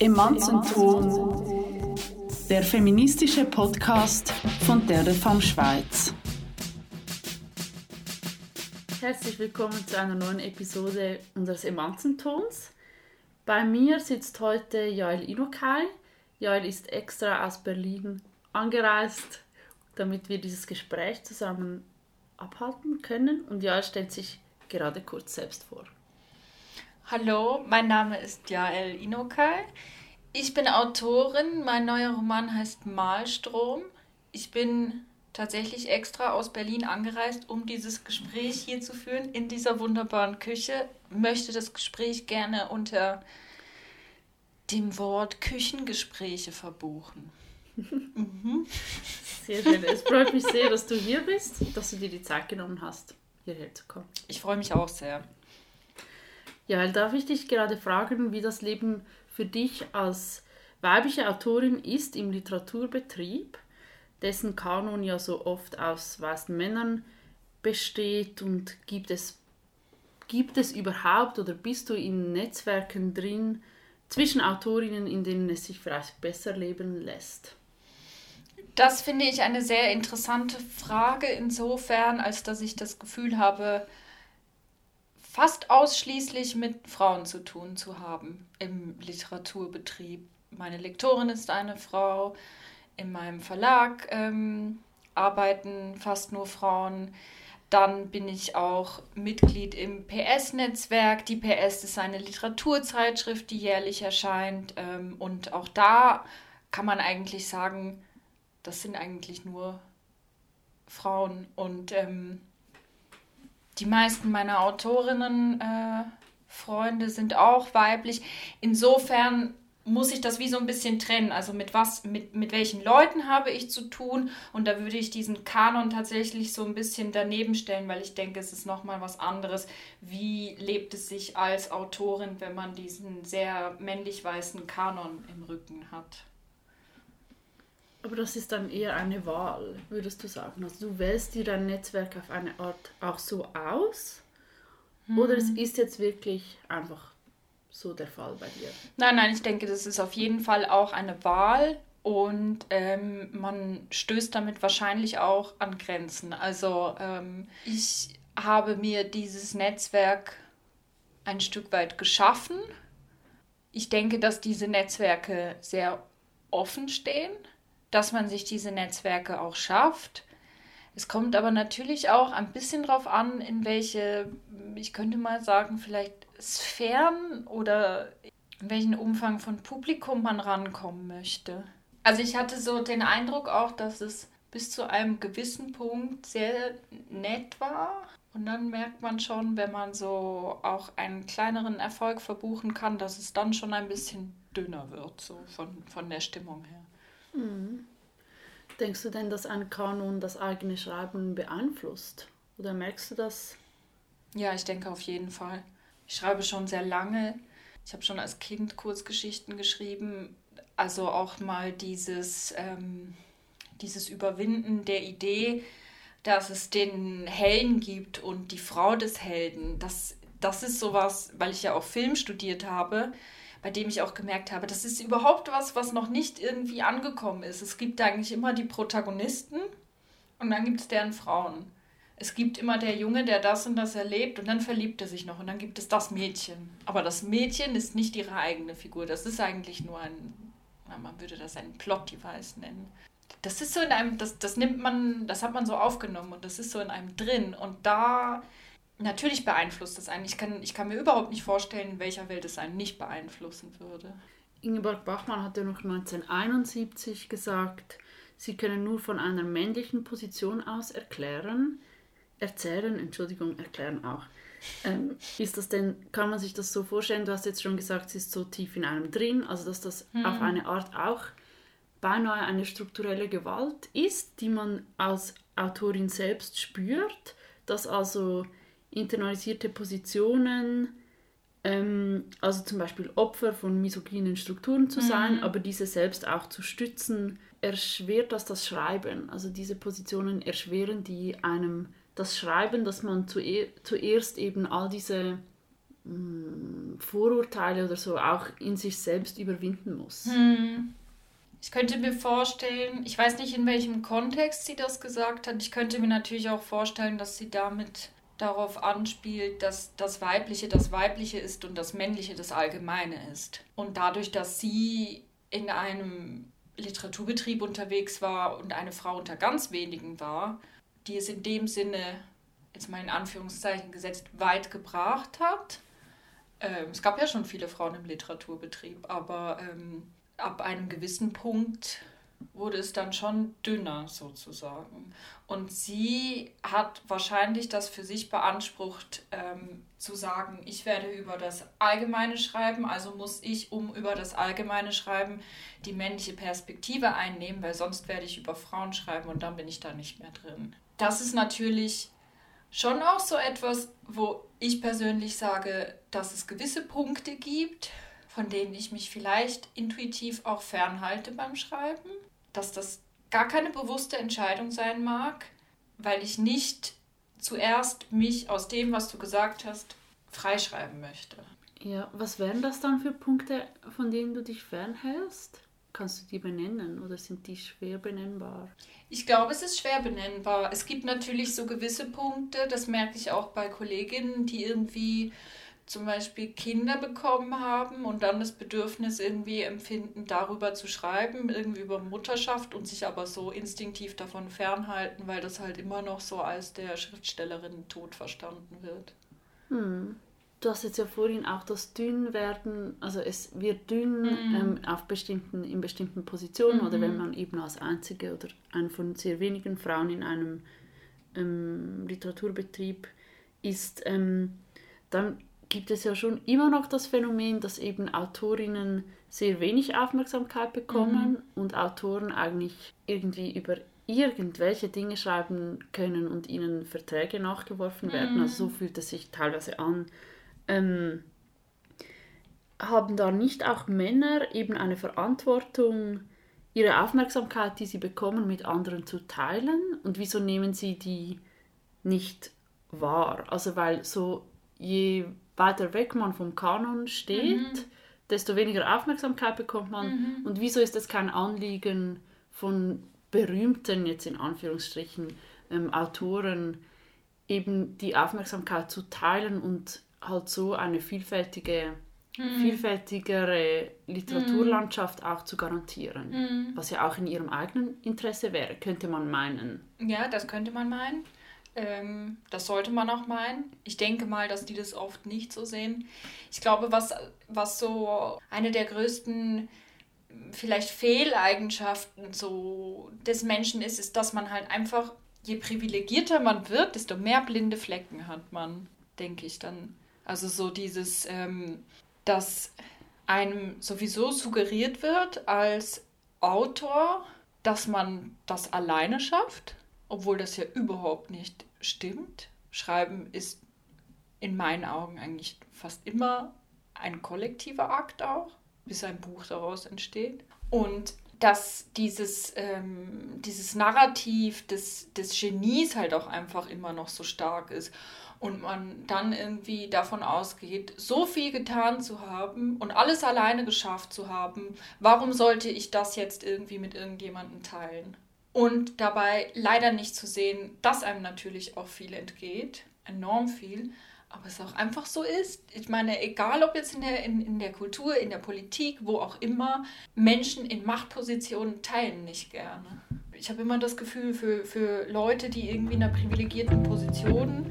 Emanzenton, der feministische Podcast von der Femme Schweiz. Herzlich willkommen zu einer neuen Episode unseres Emanzentons. Bei mir sitzt heute Joel Inokai. Joel ist extra aus Berlin angereist, damit wir dieses Gespräch zusammen abhalten können. Und Joel stellt sich gerade kurz selbst vor. Hallo, mein Name ist Jael Inokai. Ich bin Autorin. Mein neuer Roman heißt Malstrom. Ich bin tatsächlich extra aus Berlin angereist, um dieses Gespräch hier zu führen in dieser wunderbaren Küche. Möchte das Gespräch gerne unter dem Wort Küchengespräche verbuchen. mhm. Sehr schön. Es freut mich sehr, dass du hier bist, dass du dir die Zeit genommen hast, hierher zu kommen. Ich freue mich auch sehr. Ja, darf ich dich gerade fragen, wie das Leben für dich als weibliche Autorin ist im Literaturbetrieb, dessen Kanon ja so oft aus weißen Männern besteht und gibt es, gibt es überhaupt oder bist du in Netzwerken drin zwischen Autorinnen, in denen es sich vielleicht besser leben lässt? Das finde ich eine sehr interessante Frage insofern, als dass ich das Gefühl habe, fast ausschließlich mit Frauen zu tun zu haben im Literaturbetrieb. Meine Lektorin ist eine Frau, in meinem Verlag ähm, arbeiten fast nur Frauen. Dann bin ich auch Mitglied im PS-Netzwerk. Die PS ist eine Literaturzeitschrift, die jährlich erscheint. Ähm, und auch da kann man eigentlich sagen, das sind eigentlich nur Frauen. Und ähm, die meisten meiner Autorinnen äh, Freunde sind auch weiblich. Insofern muss ich das wie so ein bisschen trennen. Also mit was, mit, mit welchen Leuten habe ich zu tun? Und da würde ich diesen Kanon tatsächlich so ein bisschen daneben stellen, weil ich denke, es ist nochmal was anderes. Wie lebt es sich als Autorin, wenn man diesen sehr männlich-weißen Kanon im Rücken hat? Aber das ist dann eher eine Wahl, würdest du sagen. Also du wählst dir dein Netzwerk auf eine Art auch so aus? Hm. Oder es ist jetzt wirklich einfach so der Fall bei dir? Nein, nein, ich denke, das ist auf jeden Fall auch eine Wahl und ähm, man stößt damit wahrscheinlich auch an Grenzen. Also ähm, ich habe mir dieses Netzwerk ein Stück weit geschaffen. Ich denke, dass diese Netzwerke sehr offen stehen dass man sich diese Netzwerke auch schafft. Es kommt aber natürlich auch ein bisschen darauf an, in welche, ich könnte mal sagen, vielleicht Sphären oder in welchen Umfang von Publikum man rankommen möchte. Also ich hatte so den Eindruck auch, dass es bis zu einem gewissen Punkt sehr nett war. Und dann merkt man schon, wenn man so auch einen kleineren Erfolg verbuchen kann, dass es dann schon ein bisschen dünner wird, so von, von der Stimmung her. Mhm. Denkst du denn, dass ein Kanon das eigene Schreiben beeinflusst? Oder merkst du das? Ja, ich denke auf jeden Fall. Ich schreibe schon sehr lange. Ich habe schon als Kind Kurzgeschichten geschrieben. Also auch mal dieses, ähm, dieses Überwinden der Idee, dass es den Helden gibt und die Frau des Helden. Das, das ist sowas, weil ich ja auch Film studiert habe bei dem ich auch gemerkt habe, das ist überhaupt was, was noch nicht irgendwie angekommen ist. Es gibt eigentlich immer die Protagonisten und dann gibt es deren Frauen. Es gibt immer der Junge, der das und das erlebt und dann verliebt er sich noch und dann gibt es das Mädchen. Aber das Mädchen ist nicht ihre eigene Figur. Das ist eigentlich nur ein, man würde das ein Plot-Device nennen. Das ist so in einem, das, das nimmt man, das hat man so aufgenommen und das ist so in einem drin. Und da natürlich beeinflusst das einen. Ich kann, ich kann mir überhaupt nicht vorstellen, in welcher Welt es einen nicht beeinflussen würde. Ingeborg Bachmann hat ja noch 1971 gesagt, sie können nur von einer männlichen Position aus erklären, erzählen, Entschuldigung, erklären auch. Ähm, ist das denn, kann man sich das so vorstellen? Du hast jetzt schon gesagt, sie ist so tief in einem drin, also dass das hm. auf eine Art auch beinahe eine strukturelle Gewalt ist, die man als Autorin selbst spürt, dass also internalisierte Positionen, ähm, also zum Beispiel Opfer von misogynen Strukturen zu sein, mhm. aber diese selbst auch zu stützen, erschwert das das Schreiben. Also diese Positionen erschweren die einem das Schreiben, dass man zuer zuerst eben all diese mh, hm, Vorurteile oder so auch in sich selbst überwinden muss. Hm. Ich könnte mir vorstellen, ich weiß nicht, in welchem Kontext sie das gesagt hat, ich könnte mir natürlich auch vorstellen, dass sie damit darauf anspielt, dass das Weibliche das Weibliche ist und das Männliche das Allgemeine ist. Und dadurch, dass sie in einem Literaturbetrieb unterwegs war und eine Frau unter ganz wenigen war, die es in dem Sinne, jetzt mal in Anführungszeichen gesetzt, weit gebracht hat. Ähm, es gab ja schon viele Frauen im Literaturbetrieb, aber ähm, ab einem gewissen Punkt wurde es dann schon dünner sozusagen. Und sie hat wahrscheinlich das für sich beansprucht, ähm, zu sagen, ich werde über das Allgemeine schreiben, also muss ich, um über das Allgemeine schreiben, die männliche Perspektive einnehmen, weil sonst werde ich über Frauen schreiben und dann bin ich da nicht mehr drin. Das ist natürlich schon auch so etwas, wo ich persönlich sage, dass es gewisse Punkte gibt, von denen ich mich vielleicht intuitiv auch fernhalte beim Schreiben, dass das gar keine bewusste Entscheidung sein mag, weil ich nicht zuerst mich aus dem, was du gesagt hast, freischreiben möchte. Ja, was wären das dann für Punkte, von denen du dich fernhältst? Kannst du die benennen oder sind die schwer benennbar? Ich glaube, es ist schwer benennbar. Es gibt natürlich so gewisse Punkte, das merke ich auch bei Kolleginnen, die irgendwie zum Beispiel Kinder bekommen haben und dann das Bedürfnis irgendwie empfinden, darüber zu schreiben, irgendwie über Mutterschaft und sich aber so instinktiv davon fernhalten, weil das halt immer noch so als der Schriftstellerin tot verstanden wird. Hm. Du hast jetzt ja vorhin auch das Dünnwerden, also es wird dünn mhm. ähm, auf bestimmten, in bestimmten Positionen mhm. oder wenn man eben als einzige oder eine von sehr wenigen Frauen in einem ähm, Literaturbetrieb ist, ähm, dann gibt es ja schon immer noch das Phänomen, dass eben Autorinnen sehr wenig Aufmerksamkeit bekommen mhm. und Autoren eigentlich irgendwie über irgendwelche Dinge schreiben können und ihnen Verträge nachgeworfen werden. Mhm. Also so fühlt es sich teilweise an. Ähm, haben da nicht auch Männer eben eine Verantwortung, ihre Aufmerksamkeit, die sie bekommen, mit anderen zu teilen? Und wieso nehmen sie die nicht wahr? Also weil so je weiter weg man vom Kanon steht, mhm. desto weniger Aufmerksamkeit bekommt man. Mhm. Und wieso ist das kein Anliegen von berühmten, jetzt in Anführungsstrichen, ähm, Autoren, eben die Aufmerksamkeit zu teilen und halt so eine vielfältige, mhm. vielfältigere Literaturlandschaft auch zu garantieren. Mhm. Was ja auch in ihrem eigenen Interesse wäre, könnte man meinen. Ja, das könnte man meinen. Ähm, das sollte man auch meinen. Ich denke mal, dass die das oft nicht so sehen. Ich glaube, was, was so eine der größten vielleicht Fehleigenschaften so des Menschen ist, ist, dass man halt einfach, je privilegierter man wird, desto mehr blinde Flecken hat man, denke ich dann. Also so dieses, ähm, dass einem sowieso suggeriert wird als Autor, dass man das alleine schafft, obwohl das ja überhaupt nicht stimmt. Schreiben ist in meinen Augen eigentlich fast immer ein kollektiver Akt auch, bis ein Buch daraus entsteht. Und dass dieses, ähm, dieses Narrativ des, des Genies halt auch einfach immer noch so stark ist und man dann irgendwie davon ausgeht, so viel getan zu haben und alles alleine geschafft zu haben, warum sollte ich das jetzt irgendwie mit irgendjemandem teilen? Und dabei leider nicht zu sehen, dass einem natürlich auch viel entgeht, enorm viel, aber es auch einfach so ist. Ich meine, egal ob jetzt in der, in, in der Kultur, in der Politik, wo auch immer, Menschen in Machtpositionen teilen nicht gerne. Ich habe immer das Gefühl, für, für Leute, die irgendwie in einer privilegierten Position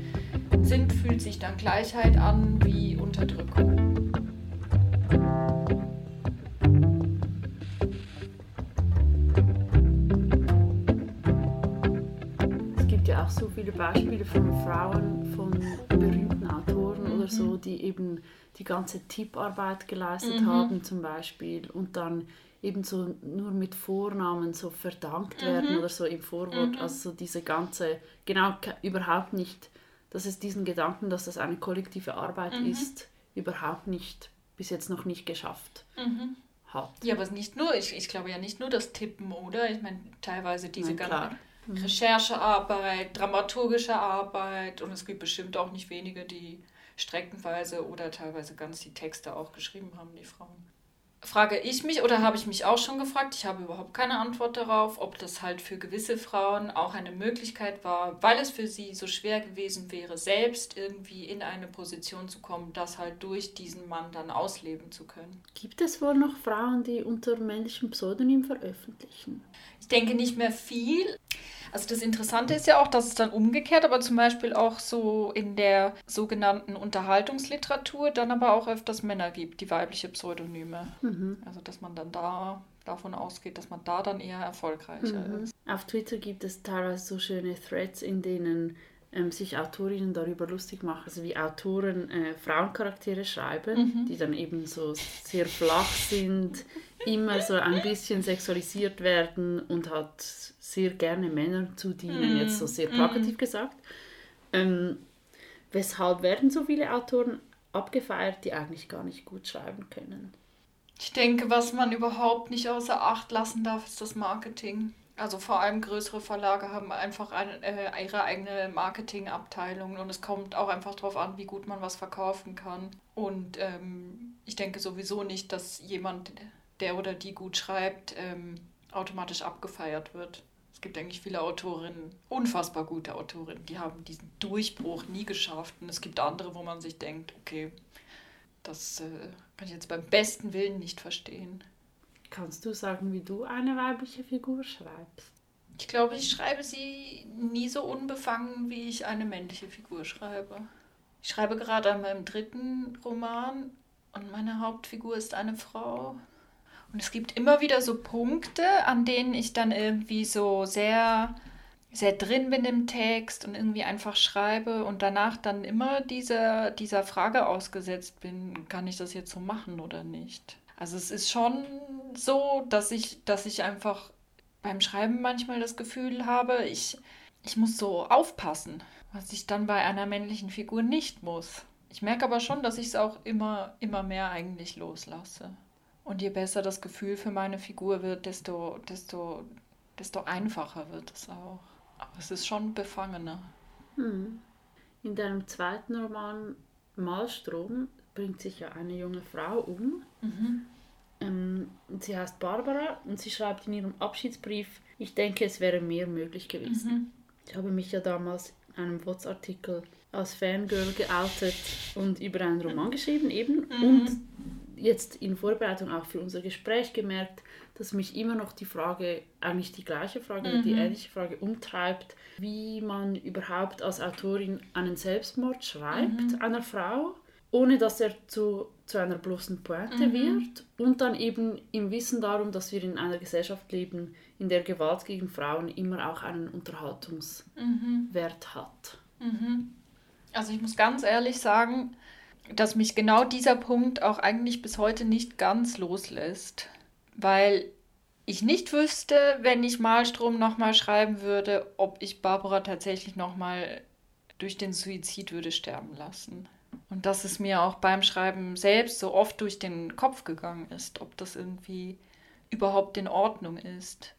sind, fühlt sich dann Gleichheit an wie Unterdrückung. So viele Beispiele von Frauen, von berühmten Autoren mhm. oder so, mhm. die eben die ganze Tipparbeit geleistet mhm. haben zum Beispiel und dann eben so nur mit Vornamen so verdankt werden mhm. oder so im Vorwort. Mhm. Also so diese ganze, genau überhaupt nicht, dass es diesen Gedanken, dass das eine kollektive Arbeit mhm. ist, überhaupt nicht, bis jetzt noch nicht geschafft hat. Ja, aber nicht nur, ich, ich glaube ja nicht nur das Tippen, oder? Ich meine, teilweise diese ganzen Recherchearbeit, dramaturgische Arbeit und es gibt bestimmt auch nicht wenige, die streckenweise oder teilweise ganz die Texte auch geschrieben haben, die Frauen frage ich mich oder habe ich mich auch schon gefragt, ich habe überhaupt keine Antwort darauf, ob das halt für gewisse Frauen auch eine Möglichkeit war, weil es für sie so schwer gewesen wäre, selbst irgendwie in eine Position zu kommen, das halt durch diesen Mann dann ausleben zu können. Gibt es wohl noch Frauen, die unter männlichem Pseudonym veröffentlichen? Ich denke nicht mehr viel. Also das Interessante ist ja auch, dass es dann umgekehrt, aber zum Beispiel auch so in der sogenannten Unterhaltungsliteratur dann aber auch öfters Männer gibt, die weibliche Pseudonyme. Mhm. Also dass man dann da davon ausgeht, dass man da dann eher erfolgreicher mhm. ist. Auf Twitter gibt es teilweise so schöne Threads, in denen ähm, sich Autorinnen darüber lustig machen, also wie Autoren äh, Frauencharaktere schreiben, mhm. die dann eben so sehr flach sind, immer so ein bisschen sexualisiert werden und halt sehr gerne Männern zu dienen, mm. jetzt so sehr plakativ mm. gesagt. Ähm, weshalb werden so viele Autoren abgefeiert, die eigentlich gar nicht gut schreiben können? Ich denke, was man überhaupt nicht außer Acht lassen darf, ist das Marketing. Also vor allem größere Verlage haben einfach eine, äh, ihre eigene Marketingabteilung und es kommt auch einfach darauf an, wie gut man was verkaufen kann. Und ähm, ich denke sowieso nicht, dass jemand, der oder die gut schreibt, ähm, automatisch abgefeiert wird. Es gibt eigentlich viele Autorinnen, unfassbar gute Autorinnen, die haben diesen Durchbruch nie geschafft. Und es gibt andere, wo man sich denkt, okay, das äh, kann ich jetzt beim besten Willen nicht verstehen. Kannst du sagen, wie du eine weibliche Figur schreibst? Ich glaube, ich schreibe sie nie so unbefangen, wie ich eine männliche Figur schreibe. Ich schreibe gerade an meinem dritten Roman und meine Hauptfigur ist eine Frau. Und es gibt immer wieder so Punkte, an denen ich dann irgendwie so sehr, sehr drin bin im Text und irgendwie einfach schreibe und danach dann immer dieser, dieser Frage ausgesetzt bin, kann ich das jetzt so machen oder nicht? Also es ist schon so, dass ich, dass ich einfach beim Schreiben manchmal das Gefühl habe, ich, ich muss so aufpassen, was ich dann bei einer männlichen Figur nicht muss. Ich merke aber schon, dass ich es auch immer, immer mehr eigentlich loslasse. Und je besser das Gefühl für meine Figur wird, desto, desto, desto einfacher wird es auch. Aber es ist schon befangener. Hm. In deinem zweiten Roman Malstrom bringt sich ja eine junge Frau um. Mhm. Ähm, sie heißt Barbara und sie schreibt in ihrem Abschiedsbrief, ich denke, es wäre mehr möglich gewesen. Mhm. Ich habe mich ja damals in einem WhatsApp-Artikel als Fangirl geoutet und über einen Roman geschrieben eben. Mhm. Und jetzt in Vorbereitung auch für unser Gespräch gemerkt, dass mich immer noch die Frage, eigentlich die gleiche Frage, mhm. die ähnliche Frage umtreibt, wie man überhaupt als Autorin einen Selbstmord schreibt, mhm. einer Frau, ohne dass er zu, zu einer bloßen Pointe mhm. wird und dann eben im Wissen darum, dass wir in einer Gesellschaft leben, in der Gewalt gegen Frauen immer auch einen Unterhaltungswert mhm. hat. Mhm. Also ich muss ganz ehrlich sagen, dass mich genau dieser Punkt auch eigentlich bis heute nicht ganz loslässt, weil ich nicht wüsste, wenn ich Malstrom nochmal schreiben würde, ob ich Barbara tatsächlich nochmal durch den Suizid würde sterben lassen. Und dass es mir auch beim Schreiben selbst so oft durch den Kopf gegangen ist, ob das irgendwie überhaupt in Ordnung ist.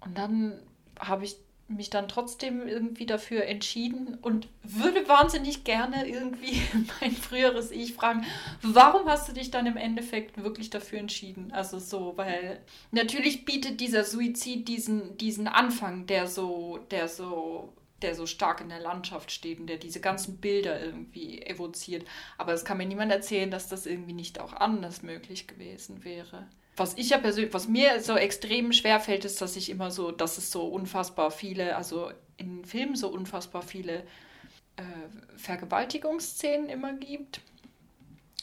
Und dann habe ich mich dann trotzdem irgendwie dafür entschieden und würde wahnsinnig gerne irgendwie mein früheres Ich fragen, warum hast du dich dann im Endeffekt wirklich dafür entschieden? Also so, weil natürlich bietet dieser Suizid diesen, diesen Anfang, der so, der so der so stark in der Landschaft steht und der diese ganzen Bilder irgendwie evoziert. Aber es kann mir niemand erzählen, dass das irgendwie nicht auch anders möglich gewesen wäre was ich ja persönlich, was mir so extrem schwer fällt, ist, dass ich immer so, dass es so unfassbar viele, also in Filmen so unfassbar viele äh, Vergewaltigungsszenen immer gibt.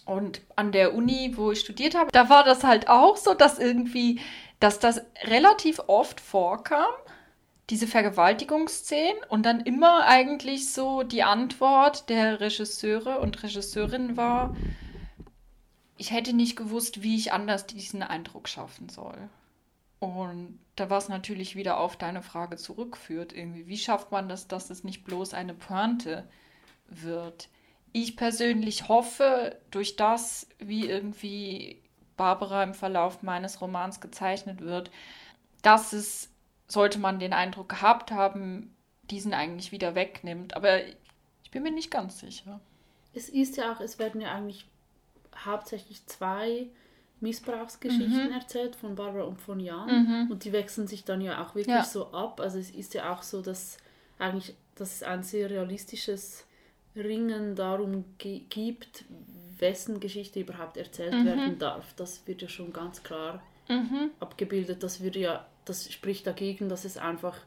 Und an der Uni, wo ich studiert habe, da war das halt auch so, dass irgendwie, dass das relativ oft vorkam, diese Vergewaltigungsszenen und dann immer eigentlich so die Antwort der Regisseure und Regisseurinnen war, ich hätte nicht gewusst, wie ich anders diesen Eindruck schaffen soll. Und da war es natürlich wieder auf deine Frage zurückführt, irgendwie, wie schafft man das, dass es nicht bloß eine Pointe wird? Ich persönlich hoffe, durch das, wie irgendwie Barbara im Verlauf meines Romans gezeichnet wird, dass es, sollte man den Eindruck gehabt haben, diesen eigentlich wieder wegnimmt. Aber ich bin mir nicht ganz sicher. es ist ja auch, es werden ja eigentlich hauptsächlich zwei Missbrauchsgeschichten mhm. erzählt von Barbara und von Jan mhm. und die wechseln sich dann ja auch wirklich ja. so ab. Also es ist ja auch so, dass eigentlich dass es ein sehr realistisches Ringen darum gibt, wessen Geschichte überhaupt erzählt mhm. werden darf. Das wird ja schon ganz klar mhm. abgebildet. Das würde ja, das spricht dagegen, dass es einfach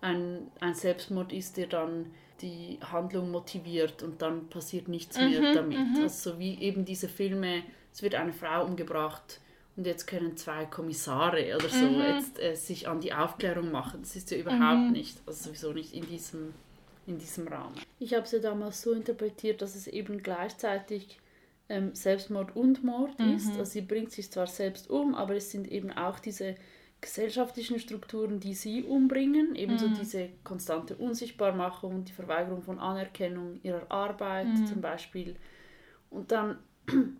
ein, ein Selbstmord ist, der dann die Handlung motiviert und dann passiert nichts mhm. mehr damit. Mhm. Also so wie eben diese Filme, es wird eine Frau umgebracht und jetzt können zwei Kommissare oder so mhm. jetzt äh, sich an die Aufklärung machen. Das ist ja überhaupt mhm. nicht, also sowieso nicht in diesem, in diesem Rahmen. Ich habe es ja damals so interpretiert, dass es eben gleichzeitig ähm, Selbstmord und Mord mhm. ist. Also sie bringt sich zwar selbst um, aber es sind eben auch diese gesellschaftlichen Strukturen, die sie umbringen, ebenso mhm. diese konstante Unsichtbarmachung, die Verweigerung von Anerkennung ihrer Arbeit mhm. zum Beispiel. Und dann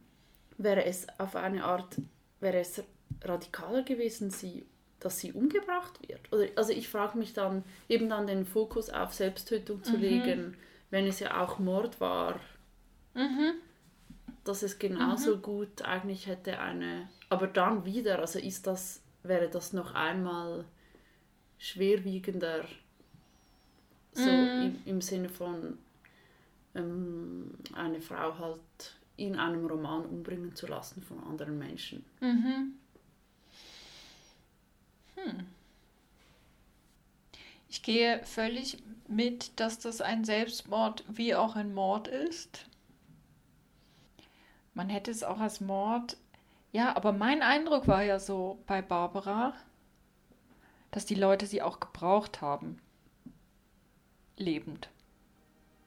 wäre es auf eine Art, wäre es radikaler gewesen, sie, dass sie umgebracht wird. Oder, also ich frage mich dann, eben dann den Fokus auf Selbsttötung zu mhm. legen, wenn es ja auch Mord war. Mhm dass es genauso mhm. gut eigentlich hätte eine. Aber dann wieder, also ist das, wäre das noch einmal schwerwiegender, so mhm. im, im Sinne von ähm, eine Frau halt in einem Roman umbringen zu lassen von anderen Menschen. Mhm. Hm. Ich gehe völlig mit, dass das ein Selbstmord wie auch ein Mord ist. Man hätte es auch als Mord. Ja, aber mein Eindruck war ja so bei Barbara, dass die Leute sie auch gebraucht haben. Lebend.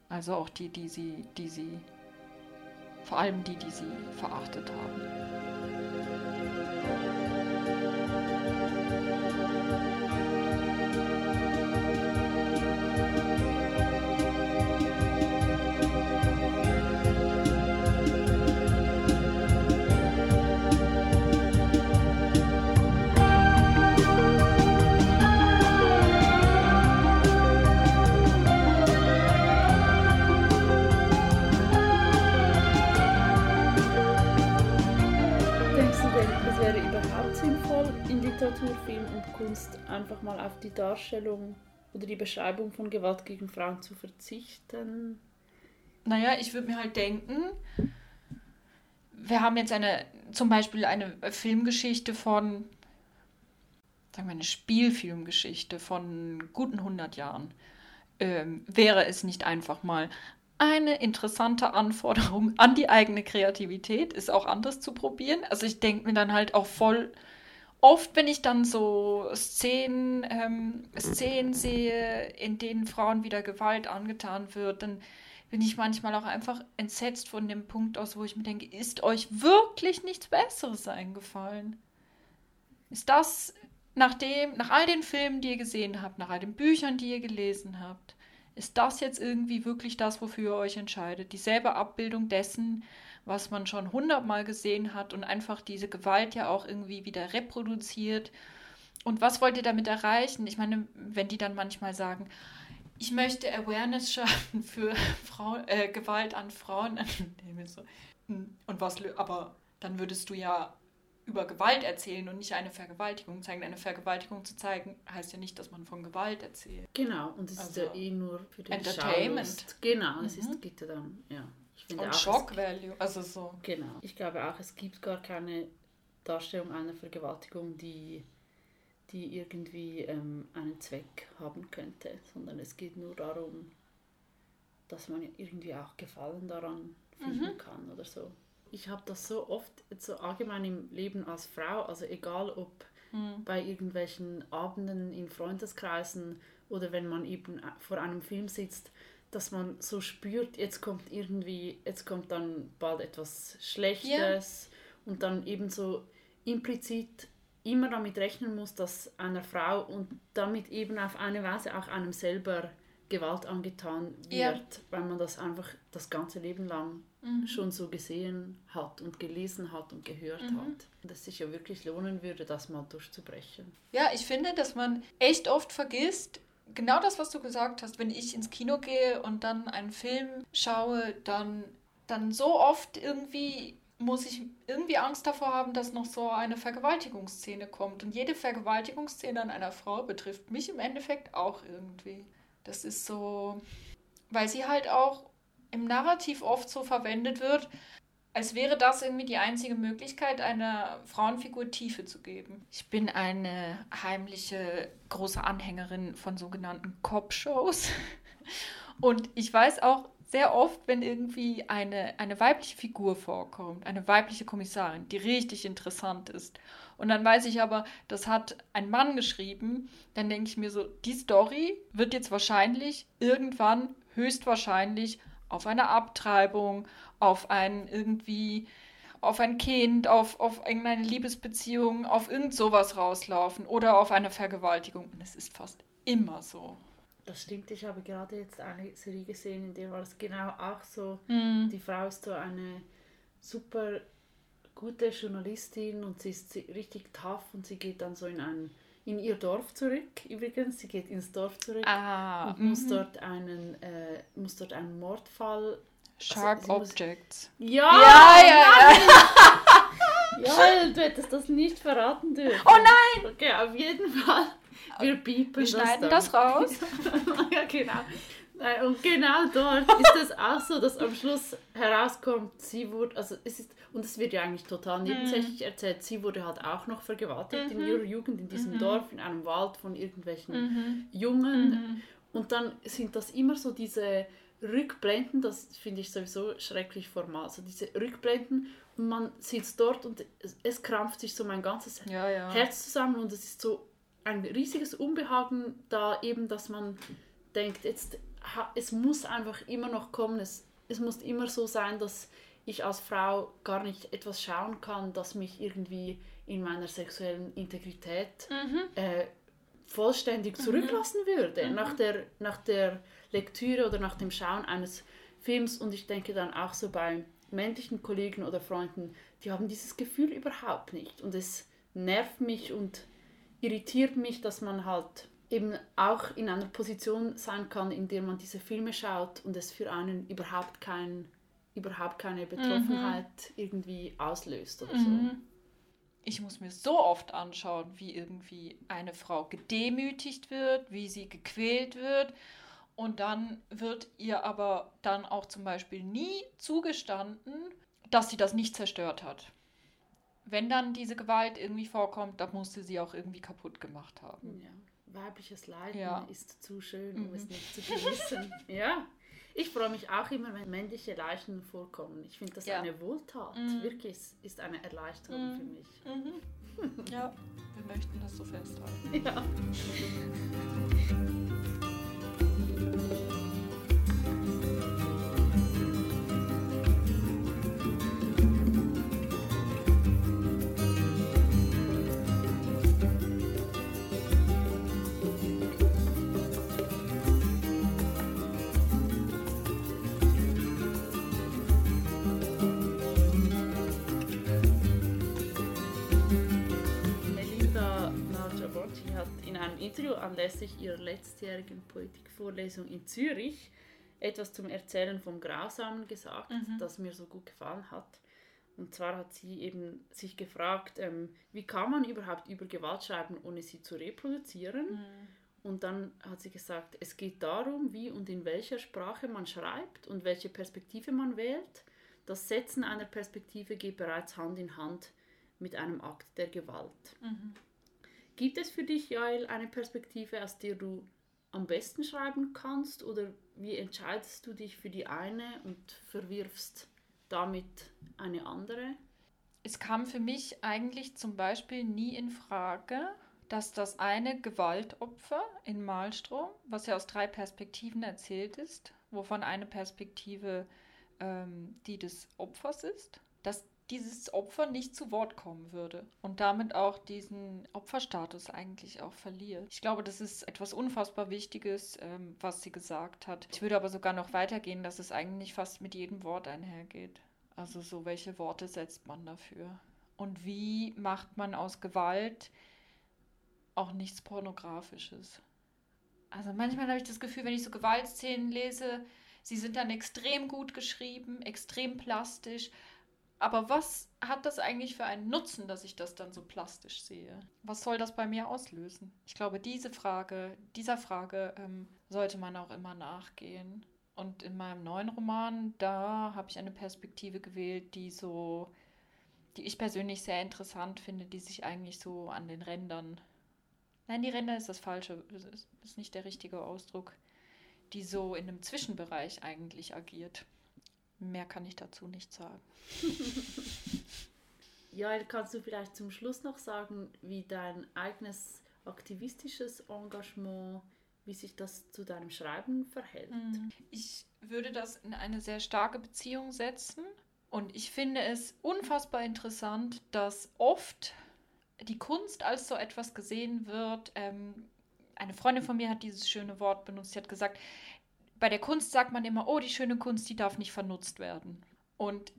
Also auch die, die sie, die sie, vor allem die, die sie verachtet haben. Darstellung oder die Beschreibung von Gewalt gegen Frauen zu verzichten? Naja, ich würde mir halt denken, wir haben jetzt eine, zum Beispiel eine Filmgeschichte von, sagen wir eine Spielfilmgeschichte von guten 100 Jahren. Ähm, wäre es nicht einfach mal eine interessante Anforderung an die eigene Kreativität, ist auch anders zu probieren. Also ich denke mir dann halt auch voll oft, wenn ich dann so Szenen, ähm, Szenen sehe, in denen Frauen wieder Gewalt angetan wird, dann bin ich manchmal auch einfach entsetzt von dem Punkt aus, wo ich mir denke, ist euch wirklich nichts Besseres eingefallen? Ist das nach dem, nach all den Filmen, die ihr gesehen habt, nach all den Büchern, die ihr gelesen habt, ist das jetzt irgendwie wirklich das, wofür ihr euch entscheidet? Dieselbe Abbildung dessen, was man schon hundertmal gesehen hat und einfach diese Gewalt ja auch irgendwie wieder reproduziert. Und was wollt ihr damit erreichen? Ich meine, wenn die dann manchmal sagen, ich möchte Awareness schaffen für Frau, äh, Gewalt an Frauen. Hm, und was, aber dann würdest du ja über Gewalt erzählen und nicht eine Vergewaltigung zeigen. Eine Vergewaltigung zu zeigen, heißt ja nicht, dass man von Gewalt erzählt. Genau, und es also ist ja also eh nur für den Entertainment. Schaulust. Genau, es ist, mhm. geht ja dann, ja. Und auch, Shock Value, also so. Genau. Ich glaube auch, es gibt gar keine Darstellung einer Vergewaltigung, die, die irgendwie ähm, einen Zweck haben könnte, sondern es geht nur darum, dass man irgendwie auch Gefallen daran finden mhm. kann oder so. Ich habe das so oft, so allgemein im Leben als Frau, also egal ob mhm. bei irgendwelchen Abenden in Freundeskreisen oder wenn man eben vor einem Film sitzt, dass man so spürt, jetzt kommt irgendwie, jetzt kommt dann bald etwas Schlechtes yeah. und dann eben so implizit immer damit rechnen muss, dass einer Frau und damit eben auf eine Weise auch einem selber Gewalt angetan wird, yeah. weil man das einfach das ganze Leben lang mhm. schon so gesehen hat und gelesen hat und gehört mhm. hat. Dass es sich ja wirklich lohnen würde, das mal durchzubrechen. Ja, ich finde, dass man echt oft vergisst, genau das, was du gesagt hast. Wenn ich ins Kino gehe und dann einen Film schaue, dann dann so oft irgendwie muss ich irgendwie Angst davor haben, dass noch so eine Vergewaltigungsszene kommt. Und jede Vergewaltigungsszene an einer Frau betrifft mich im Endeffekt auch irgendwie. Das ist so, weil sie halt auch im Narrativ oft so verwendet wird, als wäre das irgendwie die einzige Möglichkeit, einer Frauenfigur Tiefe zu geben. Ich bin eine heimliche große Anhängerin von sogenannten Cop-Shows. Und ich weiß auch sehr oft, wenn irgendwie eine, eine weibliche Figur vorkommt, eine weibliche Kommissarin, die richtig interessant ist. Und dann weiß ich aber, das hat ein Mann geschrieben, dann denke ich mir so, die Story wird jetzt wahrscheinlich irgendwann höchstwahrscheinlich auf eine Abtreibung, auf ein irgendwie, auf ein Kind, auf, auf irgendeine Liebesbeziehung, auf irgend sowas rauslaufen oder auf eine Vergewaltigung. Und es ist fast immer so. Das stimmt, ich habe gerade jetzt eine Serie gesehen, in der war es genau auch so. Mhm. Die Frau ist so eine super gute Journalistin und sie ist richtig tough und sie geht dann so in ein in ihr Dorf zurück. Übrigens, sie geht ins Dorf zurück Ah, und muss mhm. dort einen äh, muss dort einen Mordfall. Sharp sie muss- Objects. Ja, Ja, ja, ja. ja, du hättest das nicht verraten dürfen. Oh nein! Okay, auf jeden Fall. Wir piepen Wir das schneiden dann. das raus. ja, genau. Und genau dort ist es auch so, dass am Schluss herauskommt, sie wurde, also es ist, und es wird ja eigentlich total nebensächlich erzählt, sie wurde halt auch noch vergewaltigt in ihrer Jugend in diesem Dorf, in einem Wald von irgendwelchen Jungen. Und dann sind das immer so diese Rückblenden, das finde ich sowieso schrecklich formal, so diese Rückblenden und man sitzt dort und es, krampft sich so mein ganzes Ja, ja. Herz zusammen und es ist so ein riesiges Unbehagen da eben, dass man denkt, jetzt es muss einfach immer noch kommen, es, es muss immer so sein, dass ich als Frau gar nicht etwas schauen kann, das mich irgendwie in meiner sexuellen Integrität äh, vollständig zurücklassen würde. Nach, der, nach der Lektüre oder nach dem Schauen eines Films und ich denke dann auch so bei männlichen Kollegen oder Freunden, die haben dieses Gefühl überhaupt nicht und es nervt mich und irritiert mich, dass man halt eben auch in einer Position sein kann, in der man diese Filme schaut und es für einen überhaupt kein überhaupt keine Betroffenheit irgendwie auslöst oder so. Ich muss mir so oft anschauen, wie irgendwie eine Frau gedemütigt wird, wie sie gequält wird. Und dann wird ihr aber dann auch zum Beispiel nie zugestanden, dass sie das nicht zerstört hat. Wenn dann diese Gewalt irgendwie vorkommt, dann musste sie auch irgendwie kaputt gemacht haben. Ja. Weibliches Leiden Ja. Mhm. ist zu schön, um es nicht zu gewissen. ja. Ich freue mich auch immer, wenn männliche Leichen vorkommen. Ich finde das Ja. eine Wohltat. Mhm. Wirklich, es ist eine Erleichterung für mich. Ja, wir möchten das so festhalten. Ja. Thank you. Anlässlich ihrer letztjährigen Politikvorlesung in Zürich etwas zum Erzählen vom Grausamen gesagt, das mir so gut gefallen hat. Und zwar hat sie eben sich gefragt, ähm, wie kann man überhaupt über Gewalt schreiben, ohne sie zu reproduzieren? Und dann hat sie gesagt, es geht darum, wie und in welcher Sprache man schreibt und welche Perspektive man wählt. Das Setzen einer Perspektive geht bereits Hand in Hand mit einem Akt der Gewalt. Gibt es für dich, Jael, eine Perspektive, aus der du am besten schreiben kannst? Oder wie entscheidest du dich für die eine und verwirfst damit eine andere? Es kam für mich eigentlich zum Beispiel nie in Frage, dass das eine Gewaltopfer in Malstrom, was ja aus drei Perspektiven erzählt ist, wovon eine Perspektive ähm, die des Opfers ist, dass dieses Opfer nicht zu Wort kommen würde und damit auch diesen Opferstatus eigentlich auch verliert. Ich glaube, das ist etwas unfassbar Wichtiges, ähm, was sie gesagt hat. Ich würde aber sogar noch weitergehen, dass es eigentlich fast mit jedem Wort einhergeht. Also so, welche Worte setzt man dafür? Und wie macht man aus Gewalt auch nichts Pornografisches? Also manchmal habe ich das Gefühl, wenn ich so Gewaltszenen lese, Sie sind dann extrem gut geschrieben, extrem plastisch. Aber was hat das eigentlich für einen Nutzen, dass ich das dann so plastisch sehe? Was soll das bei mir auslösen? Ich glaube, diese Frage, dieser Frage ähm, sollte man auch immer nachgehen. Und in meinem neuen Roman, da habe ich eine Perspektive gewählt, die so, die ich persönlich sehr interessant finde, die sich eigentlich so an den Rändern, nein, die Ränder ist das falsche, ist, ist nicht der richtige Ausdruck, die so in einem Zwischenbereich eigentlich agiert. Mehr kann ich dazu nicht sagen. ja, kannst du vielleicht zum Schluss noch sagen, wie dein eigenes aktivistisches Engagement, wie sich das zu deinem Schreiben verhält? Mhm. Ich würde das in eine sehr starke Beziehung setzen. Und ich finde es unfassbar interessant, dass oft die Kunst als so etwas gesehen wird. Ähm, eine Freundin von mir hat dieses schöne Wort benutzt. Sie hat gesagt, bei der Kunst sagt man immer, oh, die schöne Kunst, die darf nicht vernutzt werden. Und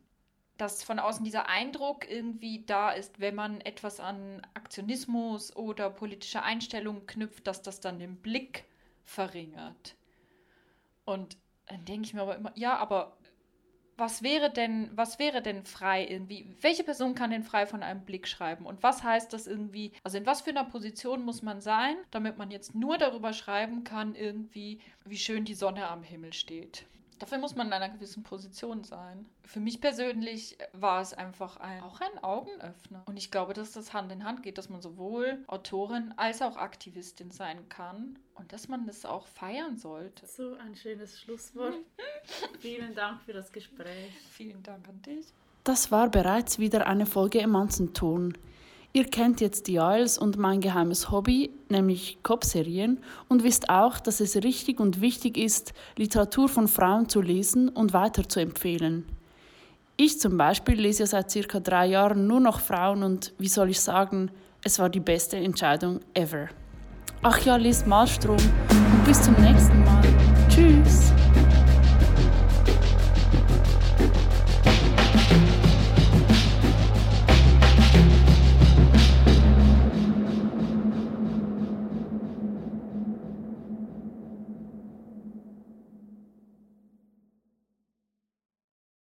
dass von außen dieser Eindruck irgendwie da ist, wenn man etwas an Aktionismus oder politische Einstellungen knüpft, dass das dann den Blick verringert. Und dann denke ich mir aber immer, ja, aber was wäre denn, was wäre denn frei irgendwie? Welche Person kann denn frei von einem Blick schreiben? Und was heißt das irgendwie? Also in was für einer Position muss man sein, damit man jetzt nur darüber schreiben kann, irgendwie, wie schön die Sonne am Himmel steht? Dafür muss man in einer gewissen Position sein. Für mich persönlich war es einfach ein, auch ein Augenöffner. Und ich glaube, dass das Hand in Hand geht, dass man sowohl Autorin als auch Aktivistin sein kann und dass man das auch feiern sollte. So ein schönes Schlusswort. Vielen Dank für das Gespräch. Vielen Dank an dich. Das war bereits wieder eine Folge Emanzenton. Ihr kennt jetzt die Isles und mein geheimes Hobby, nämlich Cop-Serien, und wisst auch, dass es richtig und wichtig ist, Literatur von Frauen zu lesen und weiter zu empfehlen. Ich zum Beispiel lese ja seit circa drei Jahren nur noch Frauen und wie soll ich sagen, es war die beste Entscheidung ever. Ach ja, lest Malstrom und bis zum nächsten Mal. Tschüss!